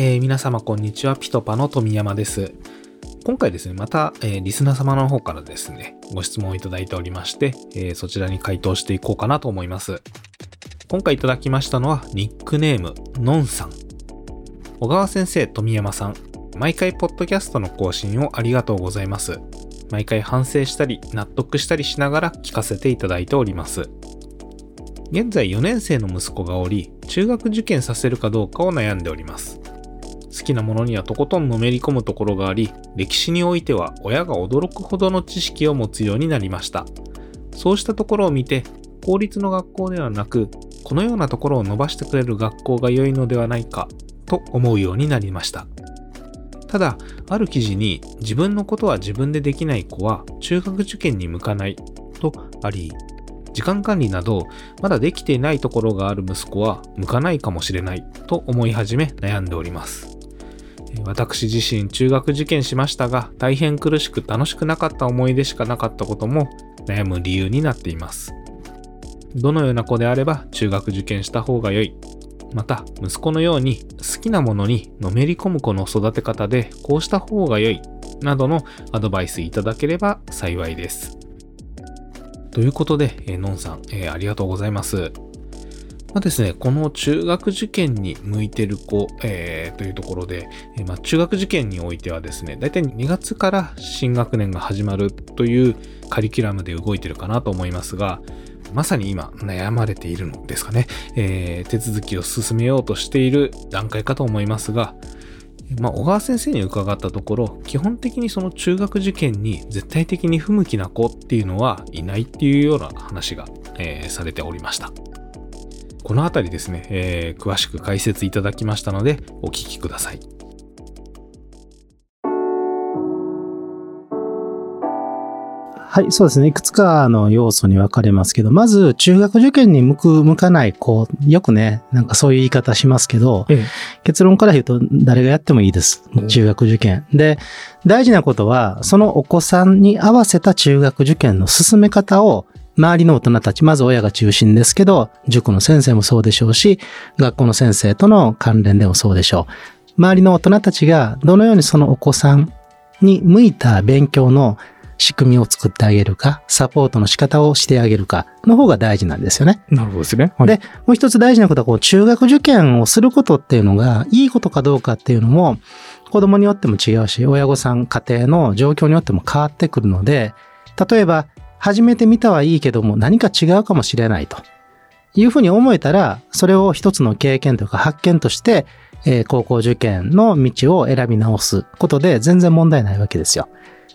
えー、皆様こんにちは。ピトパの富山です。今回ですね、また、えー、リスナー様の方からですね、ご質問をいただいておりまして、えー、そちらに回答していこうかなと思います。今回いただきましたのは、ニックネーム、のんさん。小川先生、富山さん。毎回ポッドキャストの更新をありがとうございます。毎回反省したり、納得したりしながら聞かせていただいております。現在4年生の息子がおり、中学受験させるかどうかを悩んでおります。好きなものにはとことんのめり込むところがあり、歴史においては親が驚くほどの知識を持つようになりました。そうしたところを見て、公立の学校ではなく、このようなところを伸ばしてくれる学校が良いのではないか、と思うようになりました。ただ、ある記事に自分のことは自分でできない子は中学受験に向かないとあり、時間管理などまだできていないところがある息子は向かないかもしれないと思い始め悩んでおります。私自身中学受験しましたが大変苦しく楽しくなかった思い出しかなかったことも悩む理由になっています。どのような子であれば中学受験した方が良い。また、息子のように好きなものにのめり込む子の育て方でこうした方が良い。などのアドバイスいただければ幸いです。ということで、えー、のんさん、えー、ありがとうございます。まあですね、この中学受験に向いてる子、えー、というところで、えー、まあ、中学受験においてはですね、だいたい2月から新学年が始まるというカリキュラムで動いてるかなと思いますが、まさに今悩まれているのですかね、えー、手続きを進めようとしている段階かと思いますが、まあ、小川先生に伺ったところ、基本的にその中学受験に絶対的に不向きな子っていうのはいないっていうような話が、えー、されておりました。このあたりですね、えー、詳しく解説いただきましたので、お聞きください。はい、そうですね。いくつかの要素に分かれますけど、まず、中学受験に向く、向かない子、よくね、なんかそういう言い方しますけど、ええ、結論から言うと、誰がやってもいいです。中学受験。で、大事なことは、そのお子さんに合わせた中学受験の進め方を周りの大人たち、まず親が中心ですけど、塾の先生もそうでしょうし、学校の先生との関連でもそうでしょう。周りの大人たちがどのようにそのお子さんに向いた勉強の仕組みを作ってあげるか、サポートの仕方をしてあげるかの方が大事なんですよね。なるほどですね。はい、で、もう一つ大事なことは、こう、中学受験をすることっていうのが、いいことかどうかっていうのも、子供によっても違うし、親御さん、家庭の状況によっても変わってくるので、例えば、始めてみたはいいけども何か違うかもしれないというふうに思えたら、それを一つの経験というか発見として、えー、高校受験の道を選び直すことで全然問題ないわけですよ。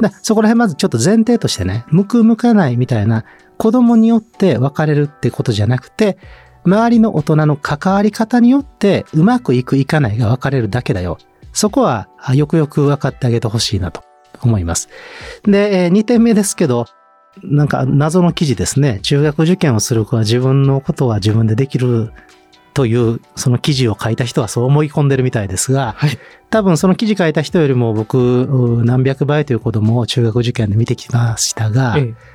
だそこら辺まずちょっと前提としてね、向く向かないみたいな子供によって分かれるってことじゃなくて、周りの大人の関わり方によってうまくいくいかないが分かれるだけだよ。そこはよくよく分かってあげてほしいなと思います。で、2点目ですけど、なんか謎の記事ですね。中学受験をする子は自分のことは自分でできるという、その記事を書いた人はそう思い込んでるみたいですが、はい、多分その記事書いた人よりも僕、何百倍という子供を中学受験で見てきましたが、ええ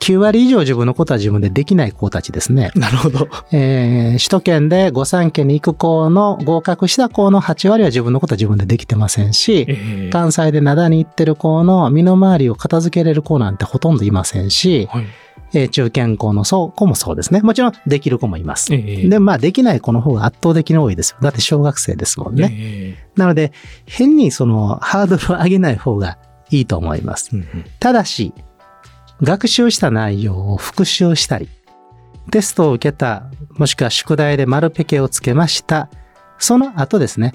9割以上自分のことは自分でできない子たちですね。なるほど。えー、首都圏で御三家に行く子の合格した子の8割は自分のことは自分でできてませんし、えー、関西で灘に行ってる子の身の回りを片付けれる子なんてほとんどいませんし、はいえー、中堅校の子もそうですね。もちろんできる子もいます。えー、で、まあできない子の方が圧倒的に多いですよ。だって小学生ですもんね。えー、なので、変にそのハードルを上げない方がいいと思います。うんうん、ただし、学習した内容を復習したり、テストを受けた、もしくは宿題で丸ペケをつけました。その後ですね、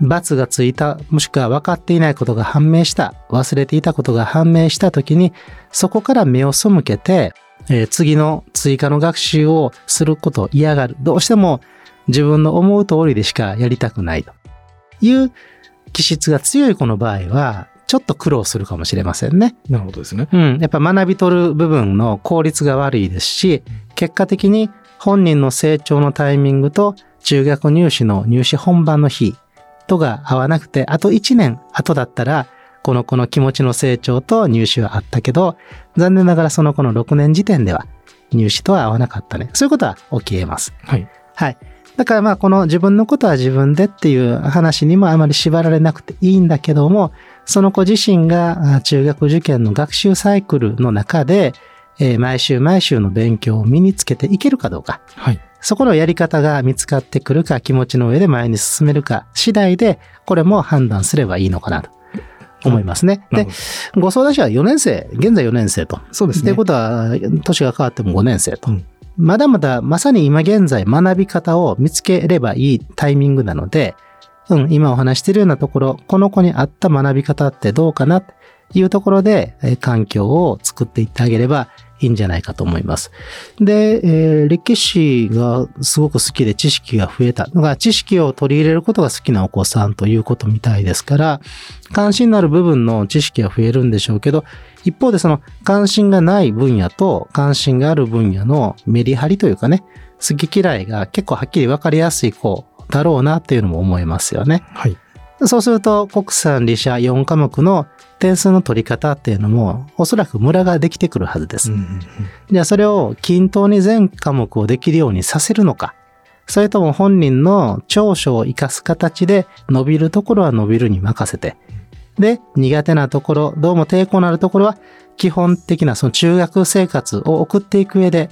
罰がついた、もしくは分かっていないことが判明した、忘れていたことが判明したときに、そこから目を背けて、えー、次の追加の学習をすることを嫌がる。どうしても自分の思う通りでしかやりたくないという気質が強い子の場合は、ちょっと苦労するかもしれませんね。なるほどですね。うん。やっぱ学び取る部分の効率が悪いですし、結果的に本人の成長のタイミングと中学入試の入試本番の日とが合わなくて、あと1年後だったら、この子の気持ちの成長と入試はあったけど、残念ながらその子の6年時点では入試とは合わなかったね。そういうことは起き得ます。はい。はい。だからまあこの自分のことは自分でっていう話にもあまり縛られなくていいんだけども、その子自身が中学受験の学習サイクルの中で、えー毎週毎週の勉強を身につけていけるかどうか。はい。そこのやり方が見つかってくるか、気持ちの上で前に進めるか次第で、これも判断すればいいのかなと思いますね。でご相談者は4年生、現在4年生と。そうですねということは、年が変わっても5年生と。うんまだまだ、まさに今現在学び方を見つければいいタイミングなので、うん、今お話しているようなところ、この子に合った学び方ってどうかなっていうところで、え環境を作っていってあげればいいんじゃないかと思います。で、えー歴史がすごく好きで知識が増えたのが、知識を取り入れることが好きなお子さんということみたいですから、関心のある部分の知識が増えるんでしょうけど、一方でその関心がない分野と関心がある分野のメリハリというかね、好き嫌いが結構はっきり分かりやすい子だろうなっていうのも思いますよね。はい。そうすると国産理社4科目の点数の取り方っていうのもおそらくムラができてくるはずです。じゃあそれを均等に全科目をできるようにさせるのか、それとも本人の長所を活かす形で伸びるところは伸びるに任せて、で、苦手なところ、どうも抵抗のあるところは、基本的なその中学生活を送っていく上で、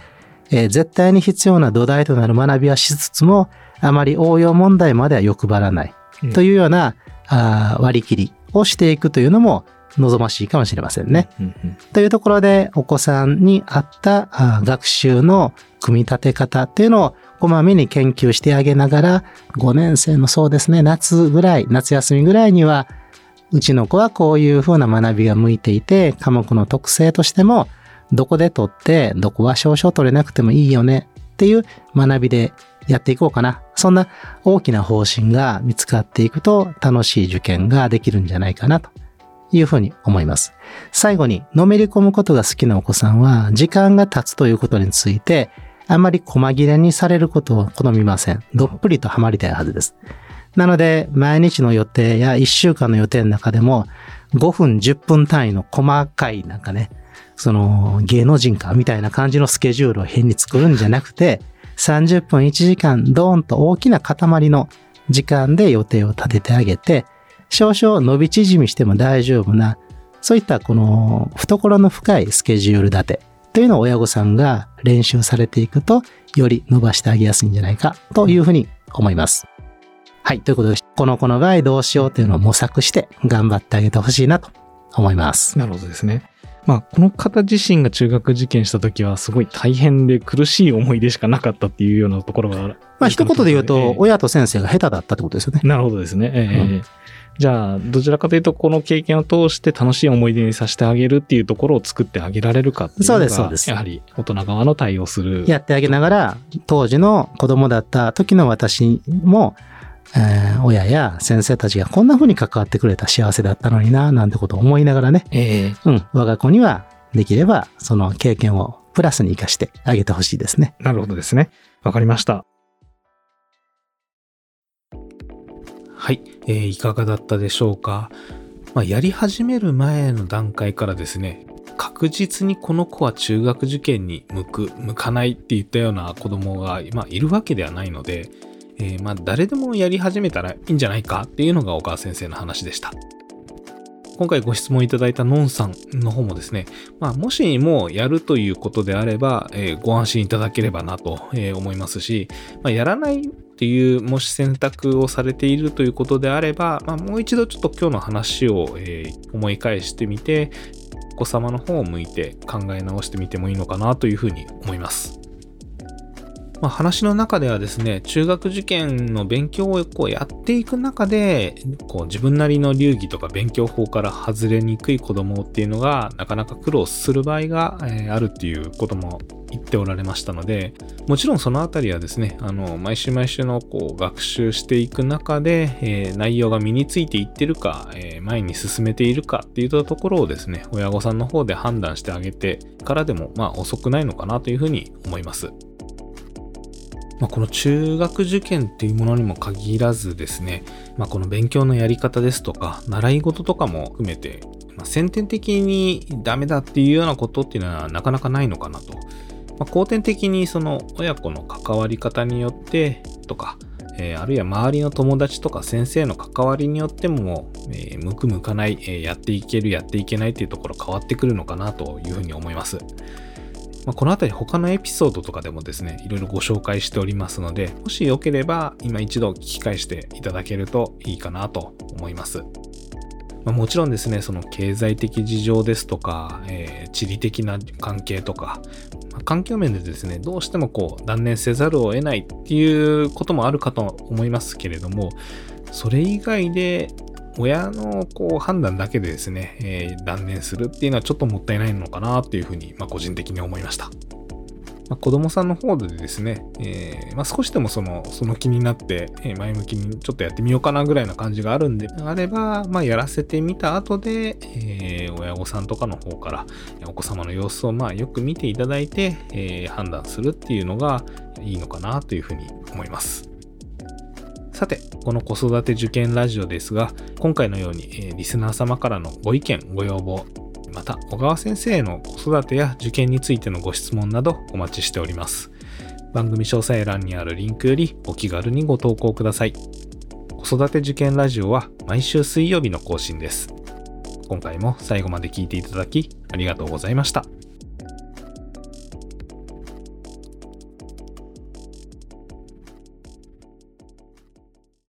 えー絶対に必要な土台となる学びはしつつも、あまり応用問題までは欲張らない。うんというような、あー割り切りをしていくというのも望ましいかもしれませんね。うんうんというところで、お子さんに合ったあー学習の組み立て方っていうのをこまめに研究してあげながら、5年生のそうですね、夏ぐらい、夏休みぐらいには、うちの子はこういう風な学びが向いていて、科目の特性としても、どこで取って、どこは少々取れなくてもいいよねっていう学びでやっていこうかな。そんな大きな方針が見つかっていくと楽しい受験ができるんじゃないかなというふうに思います。最後に、のめり込むことが好きなお子さんは、時間が経つということについて、あまり細切れにされることを好みません。どっぷりとハマりたいはずです。なので、毎日の予定や1週間の予定の中でも、5分、10分単位の細かい、なんかね、その芸能人かみたいな感じのスケジュールを変に作るんじゃなくて、30分1時間、ドーンと大きな塊の時間で予定を立ててあげて、少々伸び縮みしても大丈夫な、そういったこの懐の深いスケジュール立てというのを親御さんが練習されていくと、より伸ばしてあげやすいんじゃないかというふうに思います。はい。ということで、この子の場合どうしようというのを模索して頑張ってあげてほしいなと思います。なるほどですね。まあ、この方自身が中学受験した時はすごい大変で苦しい思い出しかなかったっていうようなところがある。まあ一言で言うと、ええ親と先生が下手だったってことですよね。なるほどですね。ええうんじゃあ、どちらかというと、この経験を通して楽しい思い出にさせてあげるっていうところを作ってあげられるかっていうのそうが、ですそうですやはり大人側の対応する。やってあげながら、当時の子供だった時の私も、えー親や先生たちがこんな風に関わってくれた幸せだったのにな、なんてことを思いながらね、ええうん、我が子にはできればその経験をプラスに活かしてあげてほしいですね。なるほどですね。わかりました。はい、えーいかがだったでしょうか。まあ、やり始める前の段階からですね、確実にこの子は中学受験に向く、向かないっていったような子供が、まあ、いるわけではないので、えーまあ、誰でもやり始めたらいいんじゃないかっていうのが小川先生の話でした。今回ご質問いただいたのんさんの方もですね、まあ、もしもやるということであれば、えーご安心いただければなと、え思いますし、まあ、やらないっていう、もし選択をされているということであれば、まあ、もう一度ちょっと今日の話を、えー思い返してみて、お子様の方を向いて考え直してみてもいいのかなというふうに思います。まあ、話の中ではですね、中学受験の勉強をこうやっていく中で、こう自分なりの流儀とか勉強法から外れにくい子供っていうのがなかなか苦労する場合が、えーあるっていうことも言っておられましたので、もちろんそのあたりはですね、あの、毎週毎週のこう学習していく中で、えー内容が身についていってるか、えー前に進めているかっていったところをですね、親御さんの方で判断してあげてからでも、まあ遅くないのかなというふうに思います。まあ、この中学受験っていうものにも限らずですね、まあ、この勉強のやり方ですとか、習い事とかも含めて、まあ、先天的にダメだっていうようなことっていうのはなかなかないのかなと。まあ、後天的にその親子の関わり方によって、とか、えー、あるいは周りの友達とか先生の関わりによっても、えー、向く向かない、えー、やっていける、やっていけないっていうところ変わってくるのかなというふうに思います。まあ、このあたり他のエピソードとかでもですね、いろいろご紹介しておりますので、もしよければ今一度聞き返していただけるといいかなと思います。ま、もちろんですね、その経済的事情ですとか、えー、地理的な関係とか、まあ、環境面でですね、どうしてもこう断念せざるを得ないっていうこともあるかと思いますけれども、それ以外で親のこう判断だけでですね、えー、断念するっていうのはちょっともったいないのかなっていうふうに、まあ、個人的に思いました。まあ、子供さんの方でですね、えー、まあ、少しでもその、その気になって、え前向きにちょっとやってみようかなぐらいな感じがあるんであれば、まあ、やらせてみた後で、えー、親御さんとかの方から、お子様の様子をまあよく見ていただいて、えー、判断するっていうのがいいのかなというふうに思います。さて、この子育て受験ラジオですが、今回のように、えー、リスナー様からのご意見、ご要望、また小川先生の子育てや受験についてのご質問などお待ちしております。番組詳細欄にあるリンクよりお気軽にご投稿ください。子育て受験ラジオは毎週水曜日の更新です。今回も最後まで聞いていただきありがとうございました。